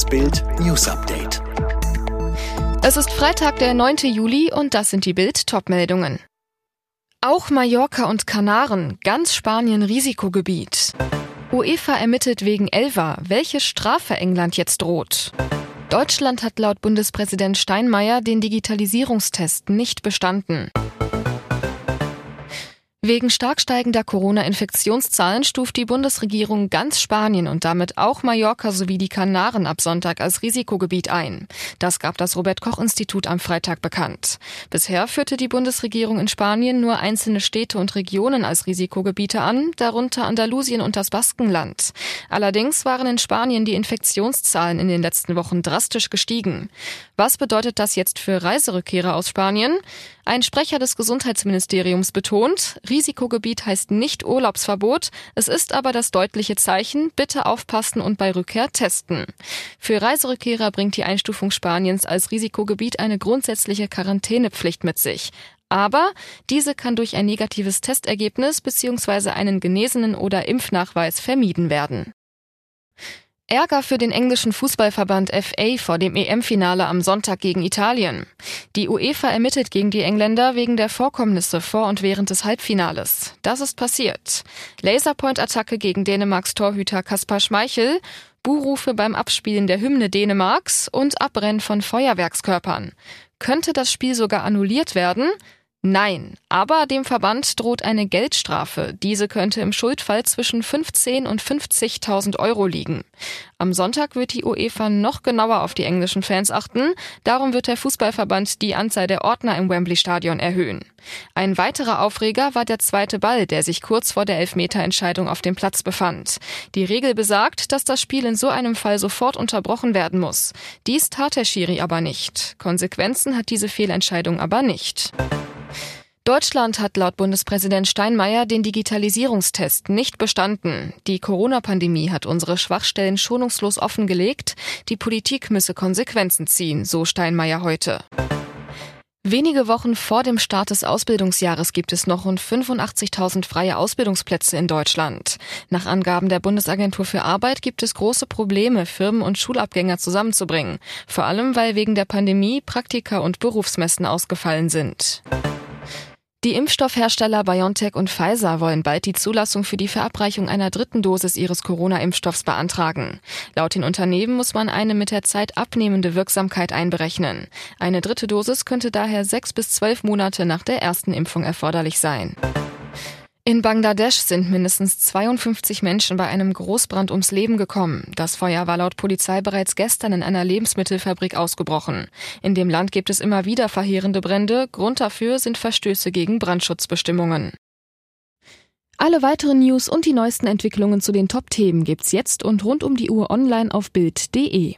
Das Bild News Update. Es ist Freitag, der 9. Juli und das sind die Bild Topmeldungen. Auch Mallorca und Kanaren, ganz Spanien Risikogebiet. UEFA ermittelt wegen Elva, welche Strafe England jetzt droht. Deutschland hat laut Bundespräsident Steinmeier den Digitalisierungstest nicht bestanden. Wegen stark steigender Corona-Infektionszahlen stuft die Bundesregierung ganz Spanien und damit auch Mallorca sowie die Kanaren ab Sonntag als Risikogebiet ein. Das gab das Robert-Koch-Institut am Freitag bekannt. Bisher führte die Bundesregierung in Spanien nur einzelne Städte und Regionen als Risikogebiete an, darunter Andalusien und das Baskenland. Allerdings waren in Spanien die Infektionszahlen in den letzten Wochen drastisch gestiegen. Was bedeutet das jetzt für Reiserückkehrer aus Spanien? Ein Sprecher des Gesundheitsministeriums betont, Risikogebiet heißt nicht Urlaubsverbot, es ist aber das deutliche Zeichen, bitte aufpassen und bei Rückkehr testen. Für Reiserückkehrer bringt die Einstufung Spaniens als Risikogebiet eine grundsätzliche Quarantänepflicht mit sich. Aber diese kann durch ein negatives Testergebnis bzw. einen genesenen oder Impfnachweis vermieden werden. Ärger für den englischen Fußballverband FA vor dem EM-Finale am Sonntag gegen Italien. Die UEFA ermittelt gegen die Engländer wegen der Vorkommnisse vor und während des Halbfinales. Das ist passiert. Laserpoint-Attacke gegen Dänemarks Torhüter Kaspar Schmeichel, Buhrufe beim Abspielen der Hymne Dänemarks und Abbrennen von Feuerwerkskörpern. Könnte das Spiel sogar annulliert werden? Nein, aber dem Verband droht eine Geldstrafe. Diese könnte im Schuldfall zwischen 15 und 50.000 Euro liegen. Am Sonntag wird die UEFA noch genauer auf die englischen Fans achten. Darum wird der Fußballverband die Anzahl der Ordner im Wembley-Stadion erhöhen. Ein weiterer Aufreger war der zweite Ball, der sich kurz vor der Elfmeterentscheidung auf dem Platz befand. Die Regel besagt, dass das Spiel in so einem Fall sofort unterbrochen werden muss. Dies tat der Schiri aber nicht. Konsequenzen hat diese Fehlentscheidung aber nicht. Deutschland hat laut Bundespräsident Steinmeier den Digitalisierungstest nicht bestanden. Die Corona-Pandemie hat unsere Schwachstellen schonungslos offengelegt. Die Politik müsse Konsequenzen ziehen, so Steinmeier heute. Wenige Wochen vor dem Start des Ausbildungsjahres gibt es noch rund 85.000 freie Ausbildungsplätze in Deutschland. Nach Angaben der Bundesagentur für Arbeit gibt es große Probleme, Firmen und Schulabgänger zusammenzubringen. Vor allem, weil wegen der Pandemie Praktika und Berufsmessen ausgefallen sind. Die Impfstoffhersteller BioNTech und Pfizer wollen bald die Zulassung für die Verabreichung einer dritten Dosis ihres Corona-Impfstoffs beantragen. Laut den Unternehmen muss man eine mit der Zeit abnehmende Wirksamkeit einberechnen. Eine dritte Dosis könnte daher sechs bis zwölf Monate nach der ersten Impfung erforderlich sein. In Bangladesch sind mindestens 52 Menschen bei einem Großbrand ums Leben gekommen. Das Feuer war laut Polizei bereits gestern in einer Lebensmittelfabrik ausgebrochen. In dem Land gibt es immer wieder verheerende Brände. Grund dafür sind Verstöße gegen Brandschutzbestimmungen. Alle weiteren News und die neuesten Entwicklungen zu den Top-Themen gibt's jetzt und rund um die Uhr online auf Bild.de.